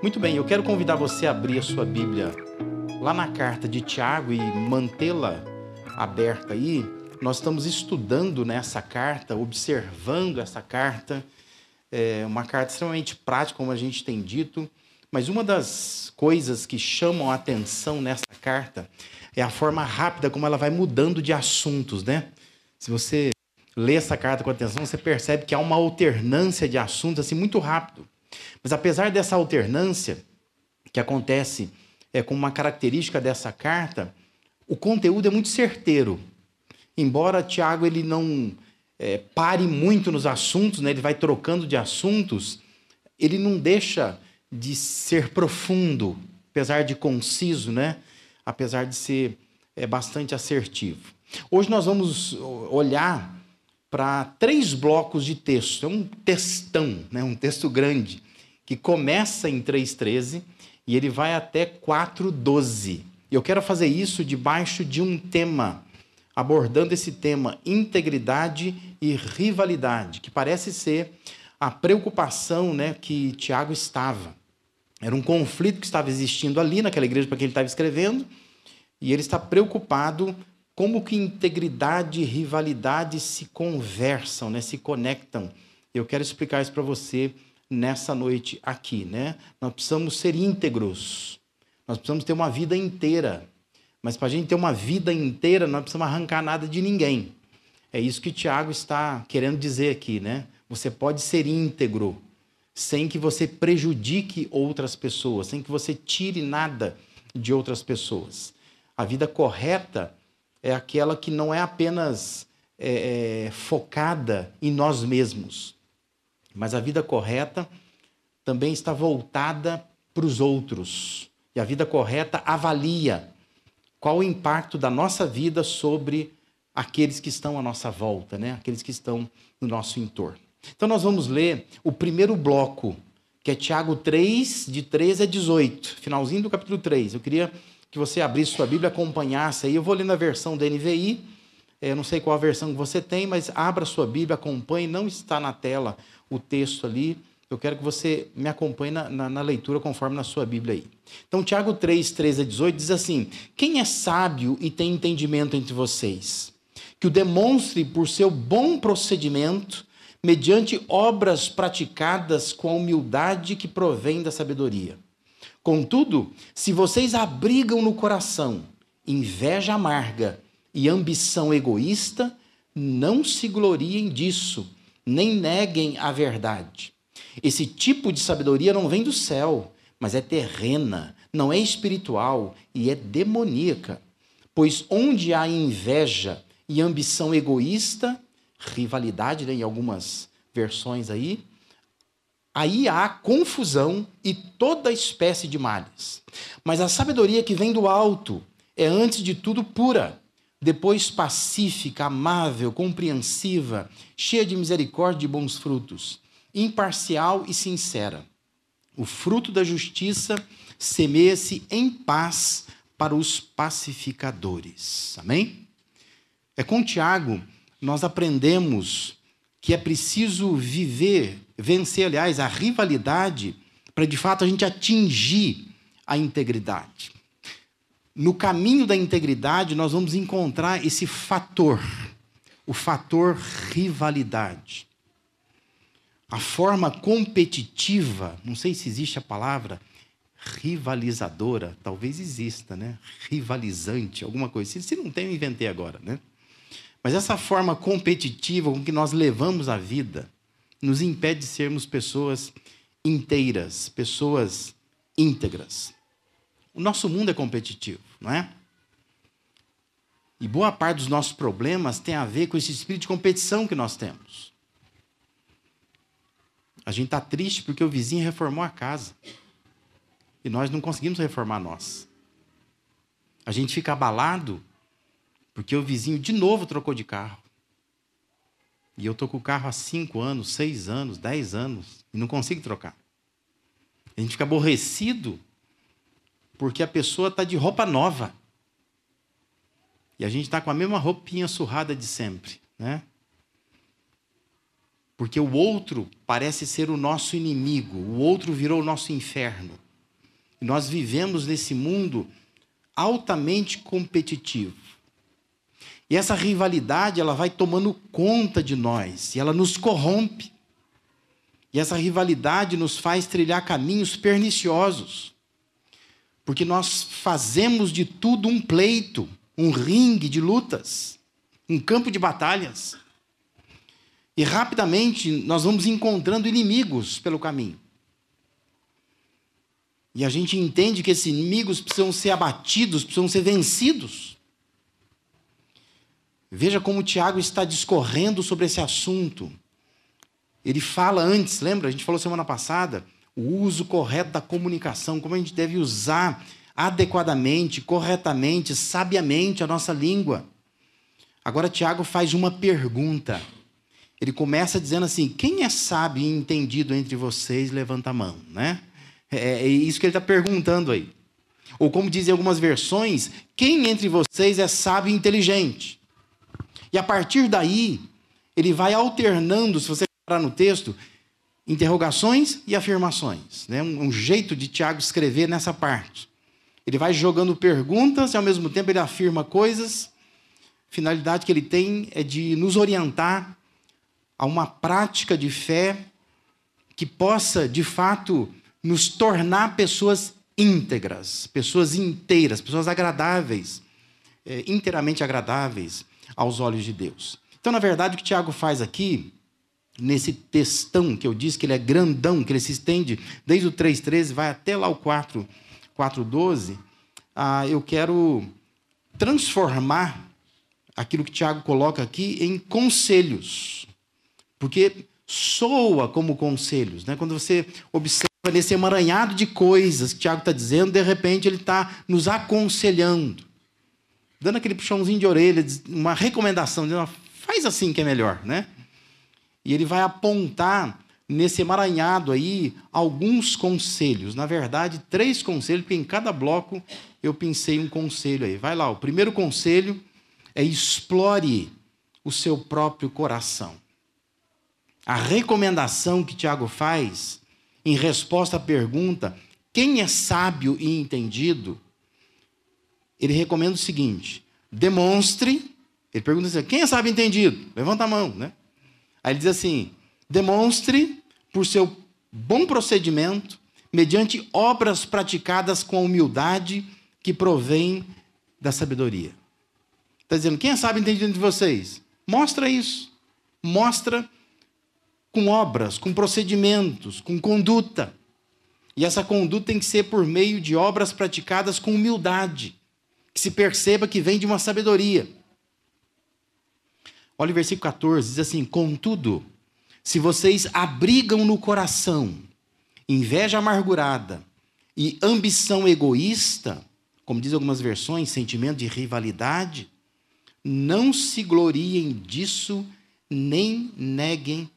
Muito bem, eu quero convidar você a abrir a sua Bíblia lá na carta de Tiago e mantê-la aberta aí. Nós estamos estudando nessa carta, observando essa carta. É uma carta extremamente prática, como a gente tem dito. Mas uma das coisas que chamam a atenção nessa carta é a forma rápida como ela vai mudando de assuntos, né? Se você lê essa carta com atenção, você percebe que há uma alternância de assuntos assim muito rápido. Mas apesar dessa alternância que acontece é, com uma característica dessa carta, o conteúdo é muito certeiro. Embora Tiago ele não é, pare muito nos assuntos, né, ele vai trocando de assuntos, ele não deixa de ser profundo, apesar de conciso, né? apesar de ser é, bastante assertivo. Hoje nós vamos olhar para três blocos de texto. É um textão, né? um texto grande, que começa em 3,13 e ele vai até 4,12. E eu quero fazer isso debaixo de um tema, abordando esse tema integridade e rivalidade, que parece ser a preocupação né, que Tiago estava. Era um conflito que estava existindo ali naquela igreja para que ele estava escrevendo, e ele está preocupado como que integridade e rivalidade se conversam, né, se conectam. Eu quero explicar isso para você nessa noite aqui, né? Nós precisamos ser íntegros. Nós precisamos ter uma vida inteira. Mas para a gente ter uma vida inteira, nós precisamos arrancar nada de ninguém. É isso que Tiago está querendo dizer aqui, né? Você pode ser íntegro sem que você prejudique outras pessoas, sem que você tire nada de outras pessoas. A vida correta é aquela que não é apenas é, é, focada em nós mesmos, mas a vida correta também está voltada para os outros. E a vida correta avalia qual o impacto da nossa vida sobre aqueles que estão à nossa volta, né? aqueles que estão no nosso entorno. Então, nós vamos ler o primeiro bloco, que é Tiago 3, de 13 a 18, finalzinho do capítulo 3. Eu queria que você abrisse sua Bíblia, acompanhasse aí. Eu vou ler na versão da NVI, eu não sei qual a versão que você tem, mas abra sua Bíblia, acompanhe, não está na tela o texto ali. Eu quero que você me acompanhe na, na, na, leitura conforme na sua Bíblia aí. Então, Tiago 3, 13 a 18 diz assim: Quem é sábio e tem entendimento entre vocês? Que o demonstre por seu bom procedimento, mediante obras praticadas com a humildade que provém da sabedoria. Contudo, se vocês abrigam no coração inveja amarga e ambição egoísta, não se gloriem disso, nem neguem a verdade. Esse tipo de sabedoria não vem do céu, mas é terrena, não é espiritual e é demoníaca. Pois onde há inveja e ambição egoísta, rivalidade né, em algumas versões aí, aí há confusão e toda espécie de males. Mas a sabedoria que vem do alto é, antes de tudo, pura, depois pacífica, amável, compreensiva, cheia de misericórdia e bons frutos, imparcial e sincera. O fruto da justiça semeia-se em paz para os pacificadores. Amém? É com Tiago nós aprendemos que é preciso viver, vencer, aliás, a rivalidade, para de fato a gente atingir a integridade. No caminho da integridade, nós vamos encontrar esse fator, o fator rivalidade. A forma competitiva, não sei se existe a palavra rivalizadora, talvez exista, né? Rivalizante, alguma coisa. Se não tem, eu inventei agora, né? Mas essa forma competitiva com que nós levamos a vida nos impede de sermos pessoas inteiras, pessoas íntegras. O nosso mundo é competitivo, não é? E boa parte dos nossos problemas tem a ver com esse espírito de competição que nós temos. A gente está triste porque o vizinho reformou a casa. E nós não conseguimos reformar nós. A gente fica abalado porque o vizinho de novo trocou de carro. E eu estou com o carro há cinco anos, seis anos, dez anos, e não consigo trocar. A gente fica aborrecido porque a pessoa está de roupa nova. E a gente está com a mesma roupinha surrada de sempre, né? Porque o outro parece ser o nosso inimigo, o outro virou o nosso inferno. E nós vivemos nesse mundo altamente competitivo. E essa rivalidade, ela vai tomando conta de nós, e ela nos corrompe. E essa rivalidade nos faz trilhar caminhos perniciosos. Porque nós fazemos de tudo um pleito, um ringue de lutas, um campo de batalhas. E rapidamente nós vamos encontrando inimigos pelo caminho. E a gente entende que esses inimigos precisam ser abatidos, precisam ser vencidos. Veja como Tiago está discorrendo sobre esse assunto. Ele fala antes, lembra? A gente falou semana passada, o uso correto da comunicação, como a gente deve usar adequadamente, corretamente, sabiamente a nossa língua. Agora, Tiago faz uma pergunta. Ele começa dizendo assim: quem é sábio e entendido entre vocês, levanta a mão, né? É, é isso que ele está perguntando aí. Ou como dizem algumas versões, quem entre vocês é sábio e inteligente? E a partir daí, ele vai alternando, se você parar no texto, interrogações e afirmações. Né? Um, um jeito de Tiago escrever nessa parte. Ele vai jogando perguntas e, ao mesmo tempo, ele afirma coisas. A finalidade que ele tem é de nos orientar a uma prática de fé que possa, de fato, nos tornar pessoas íntegras, pessoas inteiras, pessoas agradáveis, é, inteiramente agradáveis aos olhos de Deus. Então, na verdade, o que Tiago faz aqui, nesse textão que eu disse que ele é grandão, que ele se estende desde o 3,13, vai até lá o 4, 4,12, ah, eu quero transformar aquilo que Tiago coloca aqui em conselhos. Porque soa como conselhos. Né? Quando você observa nesse emaranhado de coisas que Tiago está dizendo, de repente ele está nos aconselhando, dando aquele puxãozinho de orelha, uma recomendação, dizendo, faz assim que é melhor. Né? E ele vai apontar nesse emaranhado aí alguns conselhos. Na verdade, três conselhos, porque em cada bloco eu pensei um conselho aí. Vai lá, o primeiro conselho é explore o seu próprio coração. A recomendação que Tiago faz, em resposta à pergunta: quem é sábio e entendido? Ele recomenda o seguinte: demonstre. Ele pergunta assim: quem é sábio e entendido? Levanta a mão, né? Aí ele diz assim: demonstre por seu bom procedimento, mediante obras praticadas com humildade que provém da sabedoria. Está dizendo: quem é sábio e entendido entre vocês? Mostra isso. Mostra com obras, com procedimentos, com conduta. E essa conduta tem que ser por meio de obras praticadas com humildade, que se perceba que vem de uma sabedoria. Olha o versículo 14, diz assim: Contudo, se vocês abrigam no coração inveja amargurada e ambição egoísta, como diz algumas versões, sentimento de rivalidade, não se gloriem disso, nem neguem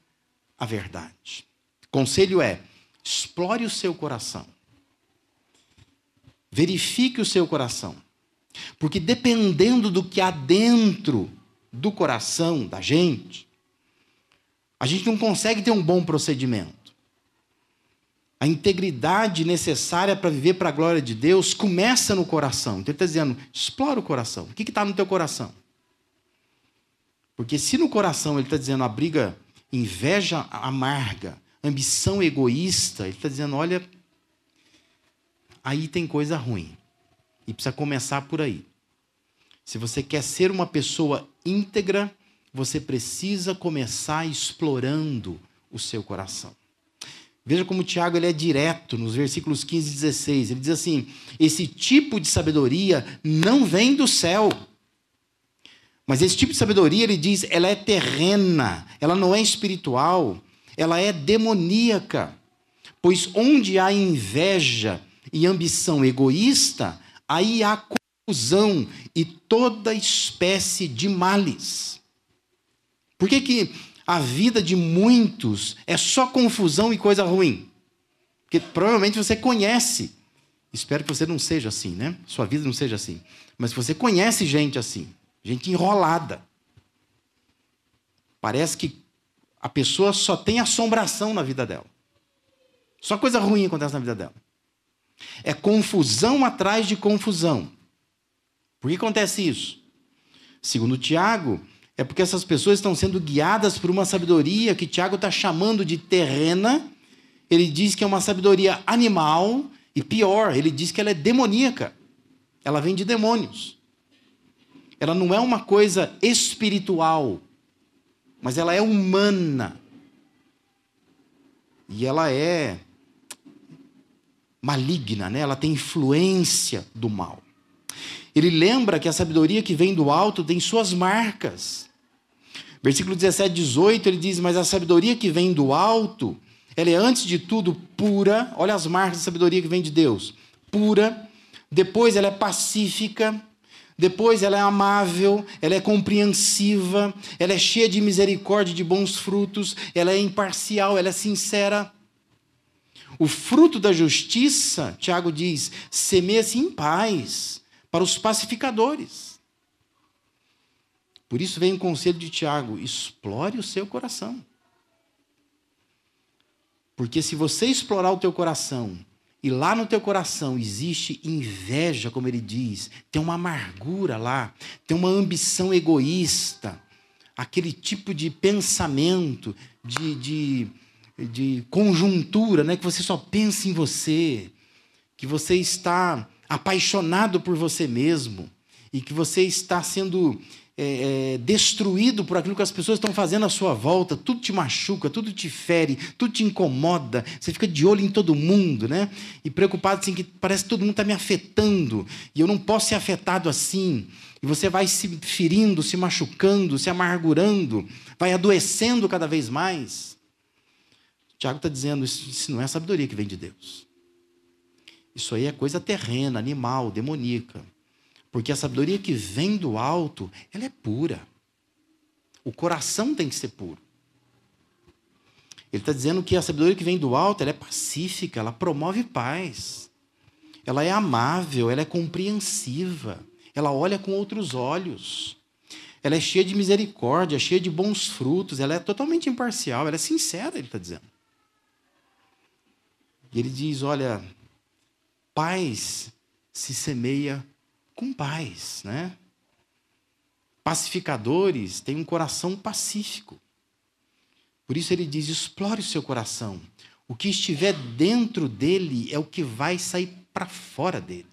a verdade. Conselho é: explore o seu coração. Verifique o seu coração. Porque dependendo do que há dentro do coração da gente, a gente não consegue ter um bom procedimento. A integridade necessária para viver para a glória de Deus começa no coração. Então ele está dizendo: explora o coração. O que está no teu coração? Porque se no coração ele está dizendo a briga inveja amarga, ambição egoísta, ele está dizendo: olha, aí tem coisa ruim. E precisa começar por aí. Se você quer ser uma pessoa íntegra, você precisa começar explorando o seu coração. Veja como Tiago ele é direto nos versículos 15 e 16. Ele diz assim: esse tipo de sabedoria não vem do céu mas esse tipo de sabedoria, ele diz, ela é terrena, ela não é espiritual, ela é demoníaca. Pois onde há inveja e ambição egoísta, aí há confusão e toda espécie de males. Por que, que a vida de muitos é só confusão e coisa ruim? Porque provavelmente você conhece. Espero que você não seja assim, né? Sua vida não seja assim. Mas você conhece gente assim. Gente enrolada. Parece que a pessoa só tem assombração na vida dela. Só coisa ruim acontece na vida dela. É confusão atrás de confusão. Por que acontece isso? Segundo Tiago, é porque essas pessoas estão sendo guiadas por uma sabedoria que Tiago está chamando de terrena. Ele diz que é uma sabedoria animal e pior, ele diz que ela é demoníaca. Ela vem de demônios. Ela não é uma coisa espiritual, mas ela é humana. E ela é maligna, né? ela tem influência do mal. Ele lembra que a sabedoria que vem do alto tem suas marcas. Versículo 17, 18, ele diz: Mas a sabedoria que vem do alto, ela é antes de tudo pura. Olha as marcas da sabedoria que vem de Deus: pura. Depois ela é pacífica. Depois ela é amável, ela é compreensiva, ela é cheia de misericórdia e de bons frutos, ela é imparcial, ela é sincera. O fruto da justiça, Tiago diz, semeia-se em paz para os pacificadores. Por isso vem o conselho de Tiago: explore o seu coração. Porque se você explorar o teu coração, e lá no teu coração existe inveja, como ele diz, tem uma amargura lá, tem uma ambição egoísta, aquele tipo de pensamento, de, de de conjuntura, né? que você só pensa em você, que você está apaixonado por você mesmo e que você está sendo é, é, destruído por aquilo que as pessoas estão fazendo à sua volta, tudo te machuca, tudo te fere, tudo te incomoda, você fica de olho em todo mundo, né? E preocupado assim que parece que todo mundo está me afetando e eu não posso ser afetado assim. E você vai se ferindo, se machucando, se amargurando, vai adoecendo cada vez mais. Tiago está dizendo: isso, isso não é sabedoria que vem de Deus. Isso aí é coisa terrena, animal, demoníaca. Porque a sabedoria que vem do alto, ela é pura. O coração tem que ser puro. Ele está dizendo que a sabedoria que vem do alto, ela é pacífica, ela promove paz. Ela é amável, ela é compreensiva. Ela olha com outros olhos. Ela é cheia de misericórdia, cheia de bons frutos. Ela é totalmente imparcial, ela é sincera, ele está dizendo. E ele diz: olha, paz se semeia com paz, né? Pacificadores têm um coração pacífico. Por isso ele diz: explore o seu coração. O que estiver dentro dele é o que vai sair para fora dele.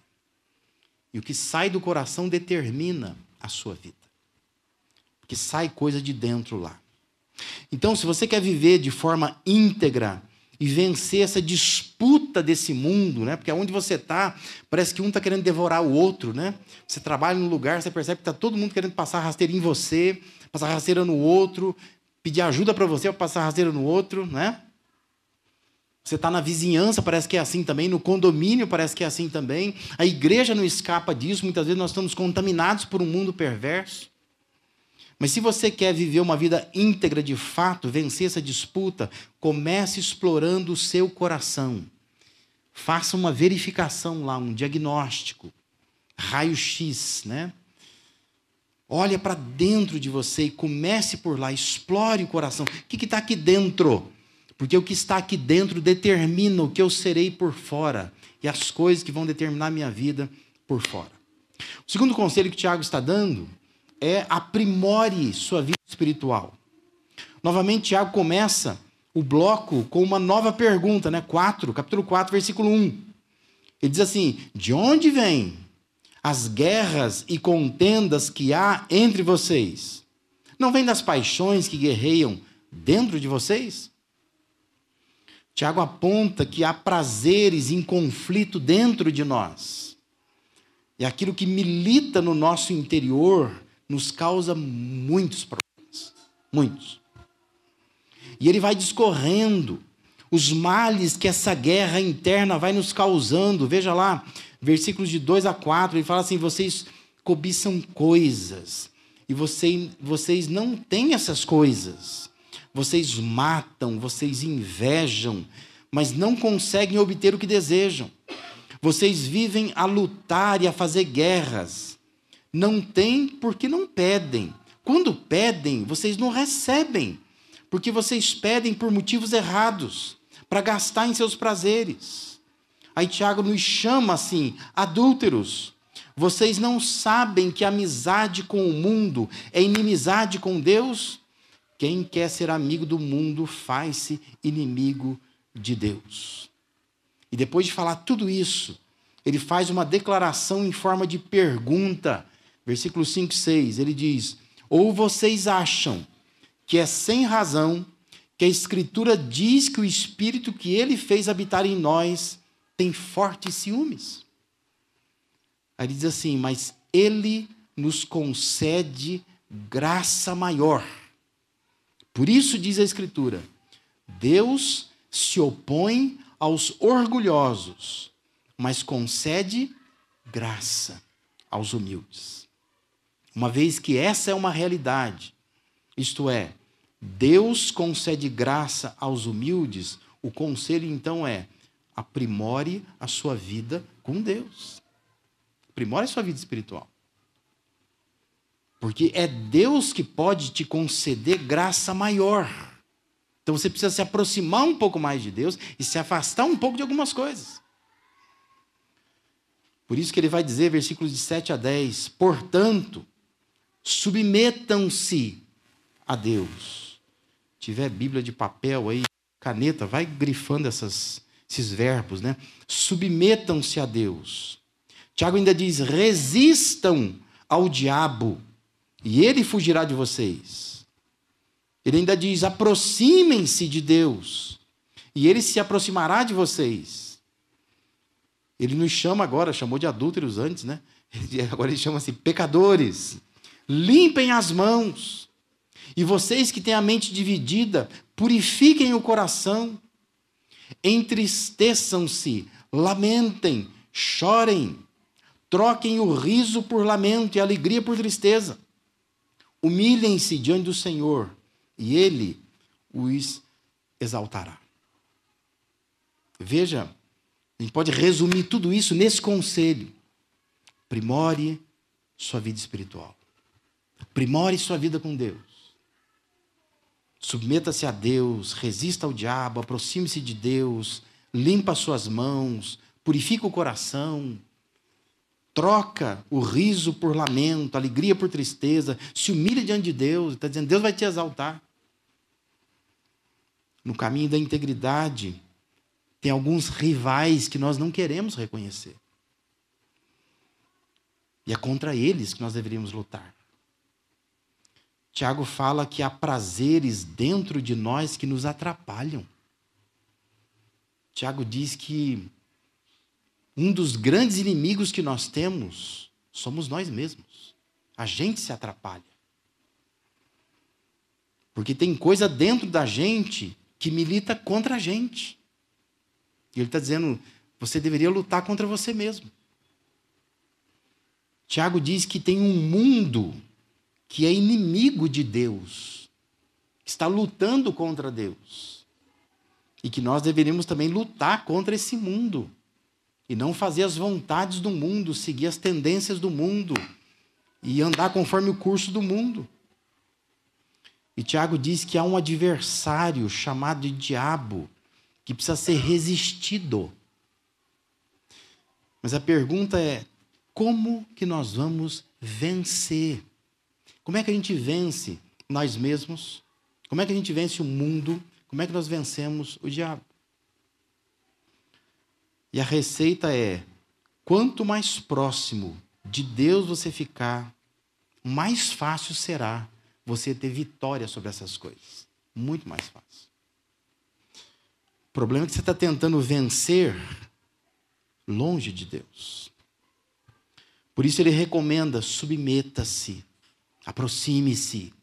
E o que sai do coração determina a sua vida. Porque sai coisa de dentro lá. Então, se você quer viver de forma íntegra, e vencer essa disputa desse mundo, né? Porque onde você está, parece que um está querendo devorar o outro, né? Você trabalha num lugar, você percebe que está todo mundo querendo passar rasteira em você, passar rasteira no outro, pedir ajuda para você para passar rasteira no outro, né? Você está na vizinhança, parece que é assim também, no condomínio parece que é assim também. A igreja não escapa disso, muitas vezes nós estamos contaminados por um mundo perverso. Mas se você quer viver uma vida íntegra de fato, vencer essa disputa, comece explorando o seu coração. Faça uma verificação lá, um diagnóstico, raio-x, né? Olha para dentro de você e comece por lá, explore o coração. O que está aqui dentro? Porque o que está aqui dentro determina o que eu serei por fora e as coisas que vão determinar a minha vida por fora. O segundo conselho que o Tiago está dando é aprimore sua vida espiritual. Novamente, Tiago começa o bloco com uma nova pergunta, né? 4, capítulo 4, versículo 1. Ele diz assim: De onde vêm as guerras e contendas que há entre vocês? Não vem das paixões que guerreiam dentro de vocês? Tiago aponta que há prazeres em conflito dentro de nós. E aquilo que milita no nosso interior nos causa muitos problemas. Muitos. E ele vai discorrendo os males que essa guerra interna vai nos causando. Veja lá, versículos de 2 a 4, ele fala assim: vocês cobiçam coisas, e vocês, vocês não têm essas coisas. Vocês matam, vocês invejam, mas não conseguem obter o que desejam. Vocês vivem a lutar e a fazer guerras não têm porque não pedem. Quando pedem, vocês não recebem, porque vocês pedem por motivos errados, para gastar em seus prazeres. Aí Tiago nos chama assim: adúlteros. Vocês não sabem que amizade com o mundo é inimizade com Deus? Quem quer ser amigo do mundo faz-se inimigo de Deus. E depois de falar tudo isso, ele faz uma declaração em forma de pergunta. Versículo 5 e 6, ele diz: Ou vocês acham que é sem razão que a Escritura diz que o Espírito que ele fez habitar em nós tem fortes ciúmes? Aí ele diz assim: Mas ele nos concede graça maior. Por isso diz a Escritura: Deus se opõe aos orgulhosos, mas concede graça aos humildes. Uma vez que essa é uma realidade, isto é, Deus concede graça aos humildes, o conselho então é: aprimore a sua vida com Deus. Aprimore a sua vida espiritual. Porque é Deus que pode te conceder graça maior. Então você precisa se aproximar um pouco mais de Deus e se afastar um pouco de algumas coisas. Por isso que ele vai dizer, versículos de 7 a 10: Portanto, submetam-se a Deus. Se tiver Bíblia de papel aí, caneta, vai grifando essas, esses verbos, né? Submetam-se a Deus. Tiago ainda diz: resistam ao diabo, e ele fugirá de vocês. Ele ainda diz: aproximem-se de Deus, e ele se aproximará de vocês. Ele nos chama agora, chamou de adúlteros antes, né? Agora ele chama assim: pecadores, limpem as mãos. E vocês que têm a mente dividida, purifiquem o coração, entristeçam-se, lamentem, chorem, troquem o riso por lamento e a alegria por tristeza. Humilhem-se diante do Senhor, e Ele os exaltará. Veja a gente pode resumir tudo isso nesse conselho. Primore sua vida espiritual. Primore sua vida com Deus. Submeta-se a Deus, resista ao diabo, aproxime-se de Deus, limpa suas mãos, purifica o coração, troca o riso por lamento, alegria por tristeza, se humilha diante de Deus, está dizendo, Deus vai te exaltar. No caminho da integridade, tem alguns rivais que nós não queremos reconhecer. E é contra eles que nós deveríamos lutar. Tiago fala que há prazeres dentro de nós que nos atrapalham. Tiago diz que um dos grandes inimigos que nós temos somos nós mesmos. A gente se atrapalha. Porque tem coisa dentro da gente que milita contra a gente. E ele está dizendo: você deveria lutar contra você mesmo. Tiago diz que tem um mundo que é inimigo de Deus, que está lutando contra Deus. E que nós deveríamos também lutar contra esse mundo. E não fazer as vontades do mundo, seguir as tendências do mundo e andar conforme o curso do mundo. E Tiago diz que há um adversário chamado de diabo, que precisa ser resistido. Mas a pergunta é: como que nós vamos vencer? Como é que a gente vence nós mesmos? Como é que a gente vence o mundo? Como é que nós vencemos o diabo? E a receita é: quanto mais próximo de Deus você ficar, mais fácil será você ter vitória sobre essas coisas. Muito mais fácil. O problema é que você está tentando vencer longe de Deus. Por isso ele recomenda: submeta-se, aproxime-se,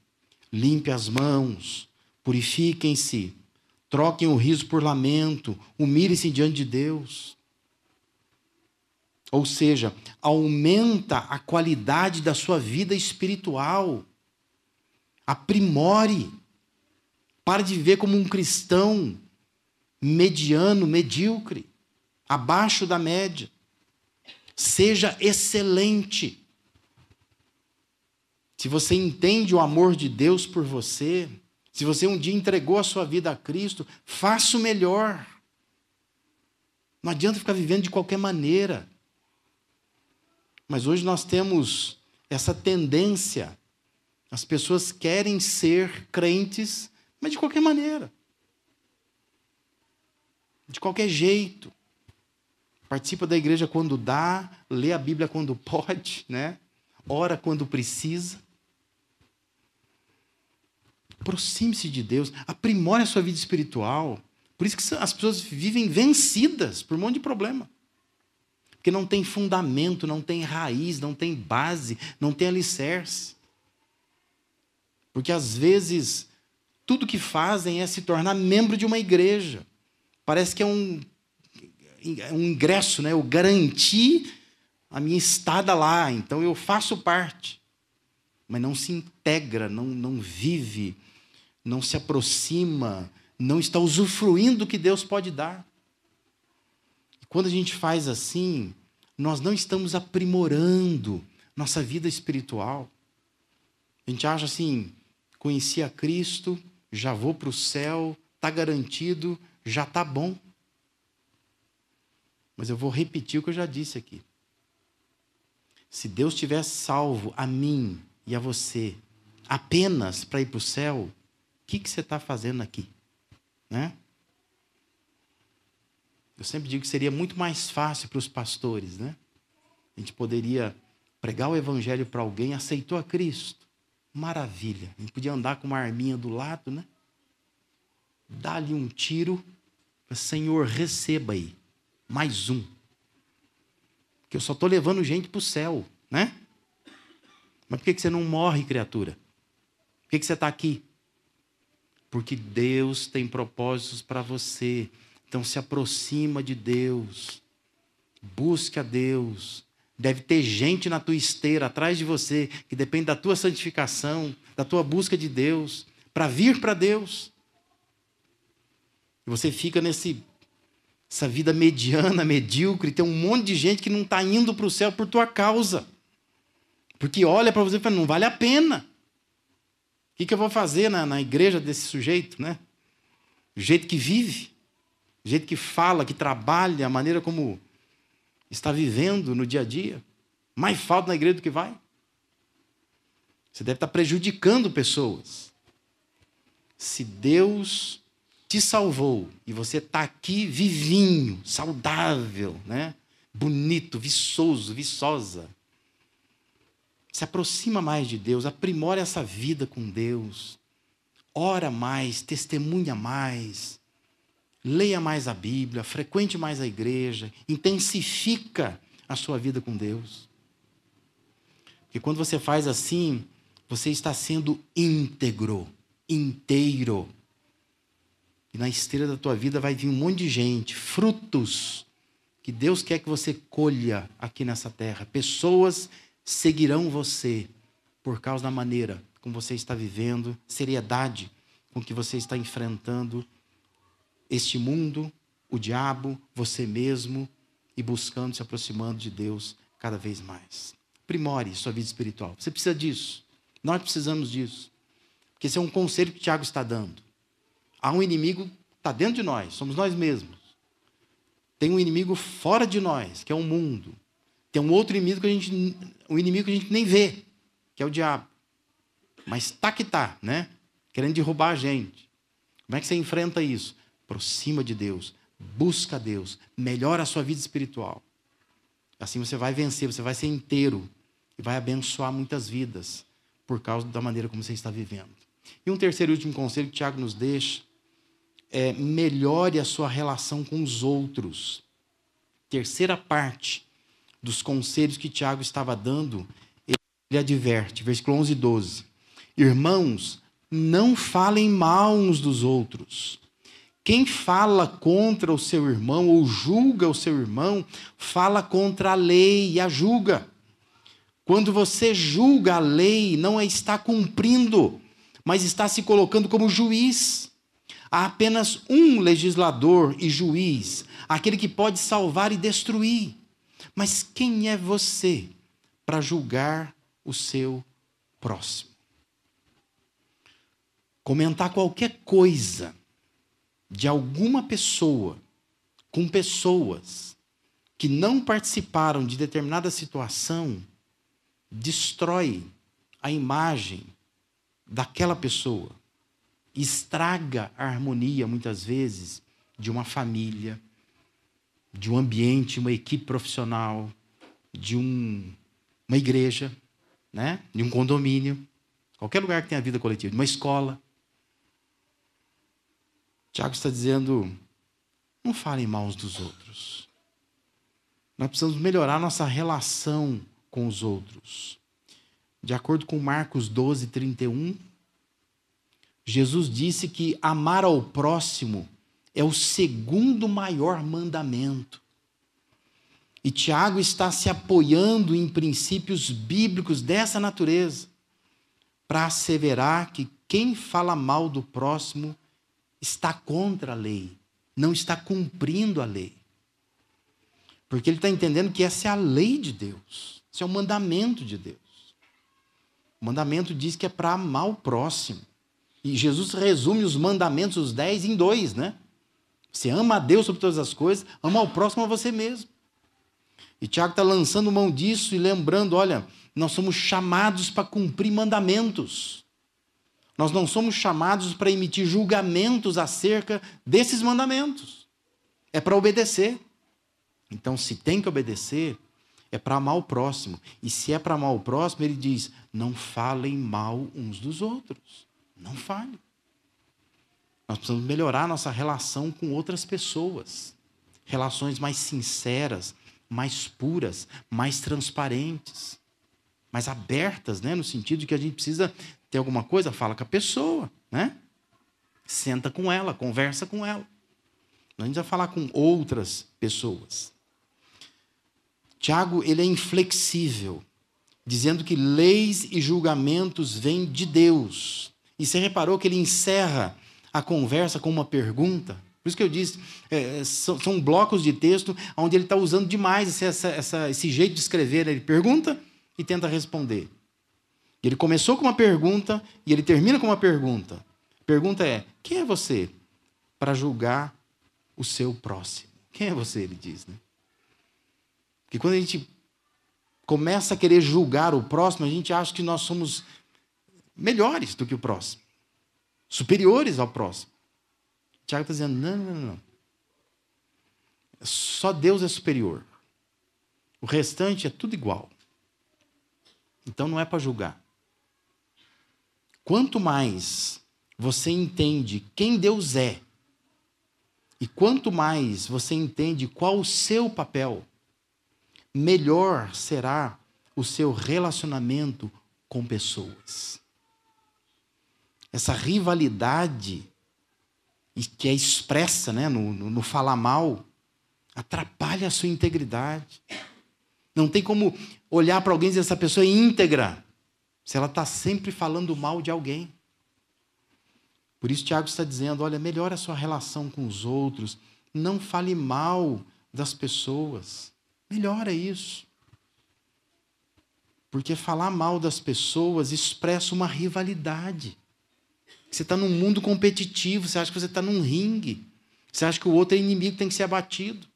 limpe as mãos, purifiquem-se, troquem o riso por lamento, humilhem-se diante de Deus. Ou seja, aumenta a qualidade da sua vida espiritual. Aprimore. Pare de viver como um cristão mediano, medíocre, abaixo da média. Seja excelente. Se você entende o amor de Deus por você, se você um dia entregou a sua vida a Cristo, faça o melhor. Não adianta ficar vivendo de qualquer maneira. Mas hoje nós temos essa tendência. As pessoas querem ser crentes, mas de qualquer maneira. De qualquer jeito. Participa da igreja quando dá, lê a Bíblia quando pode, né? Ora quando precisa. Aproxime-se de Deus, aprimore a sua vida espiritual. Por isso que as pessoas vivem vencidas por um monte de problema. Porque não tem fundamento, não tem raiz, não tem base, não tem alicerce. Porque às vezes tudo que fazem é se tornar membro de uma igreja. Parece que é um, um ingresso, né? Eu garanti a minha estada lá, então eu faço parte. Mas não se integra, não, não vive, não se aproxima, não está usufruindo do que Deus pode dar. Quando a gente faz assim, nós não estamos aprimorando nossa vida espiritual. A gente acha assim: conheci a Cristo, já vou para o céu, está garantido, já está bom. Mas eu vou repetir o que eu já disse aqui. Se Deus tivesse salvo a mim e a você apenas para ir para o céu, que, que você está fazendo aqui? Né? Eu sempre digo que seria muito mais fácil para os pastores, né? A gente poderia pregar o evangelho para alguém, aceitou a Cristo. Maravilha. A gente podia andar com uma arminha do lado, né? Dá-lhe um tiro, Senhor, receba aí. Mais um. Que eu só estou levando gente para o céu, né? Mas por que você não morre, criatura? Por que você está aqui? Porque Deus tem propósitos para você. Então se aproxima de Deus. Busque a Deus. Deve ter gente na tua esteira, atrás de você, que depende da tua santificação, da tua busca de Deus, para vir para Deus. E você fica nesse essa vida mediana, medíocre, tem um monte de gente que não está indo para o céu por tua causa. Porque olha para você e fala, não vale a pena. O que, que eu vou fazer na, na igreja desse sujeito, né? O jeito que vive, o jeito que fala, que trabalha, a maneira como está vivendo no dia a dia. Mais falta na igreja do que vai. Você deve estar prejudicando pessoas. Se Deus te salvou e você está aqui vivinho, saudável, né? bonito, viçoso, viçosa, se aproxima mais de Deus, aprimora essa vida com Deus, ora mais, testemunha mais, leia mais a Bíblia, frequente mais a igreja, intensifica a sua vida com Deus. Porque quando você faz assim, você está sendo íntegro, inteiro. E na esteira da tua vida vai vir um monte de gente, frutos que Deus quer que você colha aqui nessa terra, pessoas seguirão você por causa da maneira como você está vivendo, seriedade com que você está enfrentando este mundo, o diabo, você mesmo e buscando se aproximando de Deus cada vez mais. Primore sua vida espiritual. Você precisa disso. Nós precisamos disso. Porque esse é um conselho que o Tiago está dando. Há um inimigo que está dentro de nós, somos nós mesmos. Tem um inimigo fora de nós, que é o mundo. Tem um outro inimigo que a gente, um inimigo que a gente nem vê, que é o diabo. Mas tá que tá, né? Querendo derrubar a gente. Como é que você enfrenta isso? Aproxima de Deus, busca Deus, melhora a sua vida espiritual. Assim você vai vencer, você vai ser inteiro e vai abençoar muitas vidas por causa da maneira como você está vivendo. E um terceiro e último conselho que Tiago nos deixa é melhore a sua relação com os outros. Terceira parte dos conselhos que Tiago estava dando, ele adverte, versículo 11 e 12. Irmãos, não falem mal uns dos outros. Quem fala contra o seu irmão ou julga o seu irmão, fala contra a lei e a julga. Quando você julga a lei, não a está cumprindo, mas está se colocando como juiz. Há apenas um legislador e juiz, aquele que pode salvar e destruir. Mas quem é você para julgar o seu próximo? Comentar qualquer coisa de alguma pessoa com pessoas que não participaram de determinada situação destrói a imagem daquela pessoa, estraga a harmonia, muitas vezes, de uma família, de um ambiente, uma equipe profissional, de um, uma igreja, né? de um condomínio, qualquer lugar que tenha vida coletiva, de uma escola. Tiago está dizendo: não falem mal uns dos outros. Nós precisamos melhorar nossa relação com os outros. De acordo com Marcos 12, 31, Jesus disse que amar ao próximo é o segundo maior mandamento. E Tiago está se apoiando em princípios bíblicos dessa natureza para asseverar que quem fala mal do próximo está contra a lei, não está cumprindo a lei. Porque ele está entendendo que essa é a lei de Deus, esse é o mandamento de Deus. O mandamento diz que é para amar o próximo. E Jesus resume os mandamentos, os dez, em dois, né? Você ama a Deus sobre todas as coisas, ama o próximo a você mesmo. E Tiago está lançando mão disso e lembrando: olha, nós somos chamados para cumprir mandamentos. Nós não somos chamados para emitir julgamentos acerca desses mandamentos. É para obedecer. Então, se tem que obedecer, é para amar o próximo. E se é para amar o próximo, ele diz: não falem mal uns dos outros. Não falem. Nós precisamos melhorar nossa relação com outras pessoas. Relações mais sinceras, mais puras, mais transparentes, mais abertas, né? no sentido de que a gente precisa ter alguma coisa, fala com a pessoa, né? Senta com ela, conversa com ela. A gente vai falar com outras pessoas. Tiago, ele é inflexível, dizendo que leis e julgamentos vêm de Deus. E você reparou que ele encerra a conversa com uma pergunta? Por isso que eu disse, é, são, são, blocos de texto onde ele está usando demais essa, essa, esse jeito de escrever. Ele pergunta e tenta responder. Ele começou com uma pergunta e ele termina com uma pergunta. A pergunta é: quem é você para julgar o seu próximo? Quem é você? Ele diz, né? Porque quando a gente começa a querer julgar o próximo, a gente acha que nós somos melhores do que o próximo, superiores ao próximo. Tiago está dizendo: não, não, não. Só Deus é superior. O restante é tudo igual. Então não é para julgar. Quanto mais você entende quem Deus é, e quanto mais você entende qual o seu papel, melhor será o seu relacionamento com pessoas. Essa rivalidade que é expressa né, no, no, no falar mal atrapalha a sua integridade. Não tem como olhar para alguém e dizer essa pessoa é íntegra se ela está sempre falando mal de alguém. Por isso, Tiago está dizendo: olha, melhore a sua relação com os outros, não fale mal das pessoas. Melhora isso. Porque falar mal das pessoas expressa uma rivalidade. Você está num mundo competitivo, você acha que você está num ringue. Você acha que o outro é inimigo, tem que ser abatido.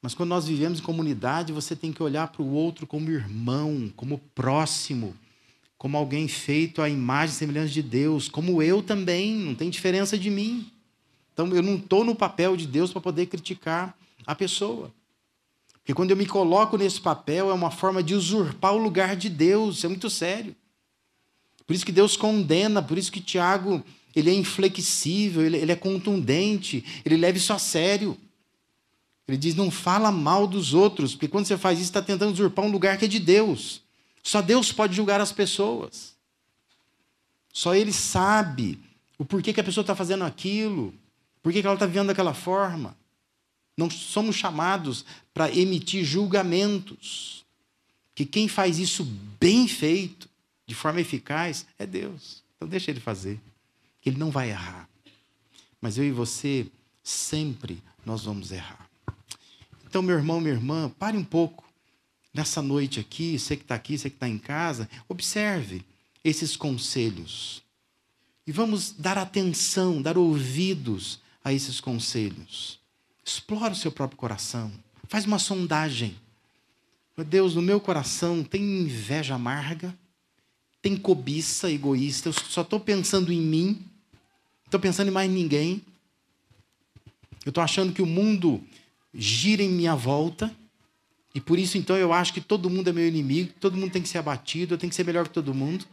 Mas quando nós vivemos em comunidade, você tem que olhar para o outro como irmão, como próximo, como alguém feito à imagem e semelhança de Deus, como eu também, não tem diferença de mim. Então eu não estou no papel de Deus para poder criticar a pessoa. Porque quando eu me coloco nesse papel, é uma forma de usurpar o lugar de Deus, isso é muito sério. Por isso que Deus condena, por isso que Tiago ele é inflexível, ele, ele é contundente, ele leva isso a sério. Ele diz: não fala mal dos outros, porque quando você faz isso, está tentando usurpar um lugar que é de Deus. Só Deus pode julgar as pessoas. Só Ele sabe o porquê que a pessoa está fazendo aquilo, por que ela está vivendo daquela forma. Não somos chamados para emitir julgamentos. Que quem faz isso bem feito, de forma eficaz, é Deus. Então deixa Ele fazer. Ele não vai errar. Mas eu e você, sempre nós vamos errar. Então, meu irmão, minha irmã, pare um pouco nessa noite aqui, você que está aqui, você que está em casa, observe esses conselhos. E vamos dar atenção, dar ouvidos a esses conselhos. Explora o seu próprio coração. Faz uma sondagem. Meu Deus, no meu coração tem inveja amarga, tem cobiça egoísta, eu só estou pensando em mim, estou pensando em mais ninguém. Eu estou achando que o mundo gira em minha volta, e por isso então eu acho que todo mundo é meu inimigo, todo mundo tem que ser abatido, eu tenho que ser melhor que todo mundo.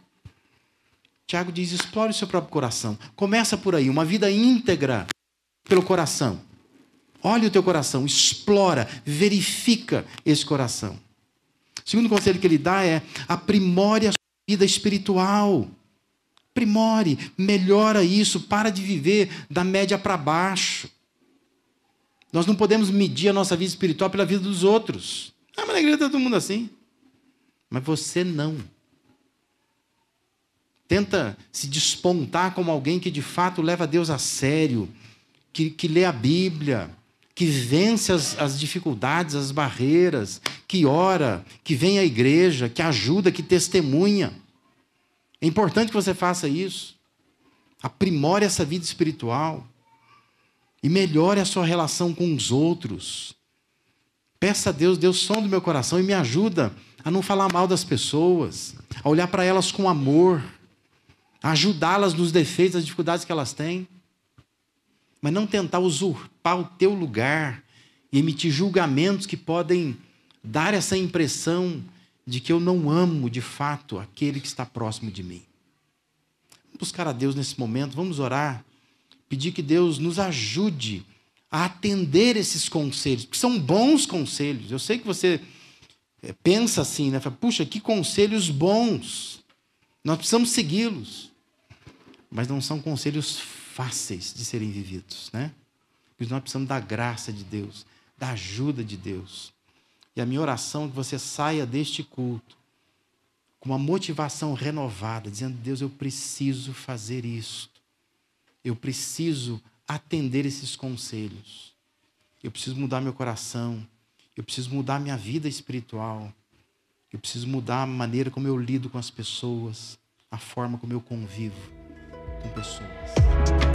Tiago diz: explore o seu próprio coração. Começa por aí, uma vida íntegra pelo coração. Olha o teu coração, explora, verifica esse coração. O segundo conselho que ele dá é aprimore a vida espiritual. Aprimore, melhora isso, para de viver da média para baixo. Nós não podemos medir a nossa vida espiritual pela vida dos outros. Ah, mas na igreja está todo mundo assim. Mas você não. Tenta se despontar como alguém que de fato leva Deus a sério, que, que lê a Bíblia, que vence as, as dificuldades, as barreiras, que ora, que vem à igreja, que ajuda, que testemunha. É importante que você faça isso. Aprimore essa vida espiritual. E melhore a sua relação com os outros. Peça a Deus, Deus, som do meu coração e me ajuda a não falar mal das pessoas, a olhar para elas com amor, a ajudá-las nos defeitos, nas dificuldades que elas têm mas não tentar usurpar o teu lugar e emitir julgamentos que podem dar essa impressão de que eu não amo de fato aquele que está próximo de mim. Vamos buscar a Deus nesse momento, vamos orar, pedir que Deus nos ajude a atender esses conselhos, porque são bons conselhos. Eu sei que você eh, pensa assim, né? Puxa, que conselhos bons. Nós precisamos segui-los. Mas não são conselhos fáceis de serem vividos, né? Porque nós precisamos da graça de Deus, da ajuda de Deus. E a minha oração é que você saia deste culto com uma motivação renovada, dizendo: Deus, eu preciso fazer isto. Eu preciso atender esses conselhos. Eu preciso mudar meu coração. Eu preciso mudar minha vida espiritual. Eu preciso mudar a maneira como eu lido com as pessoas, a forma como eu convivo com pessoas.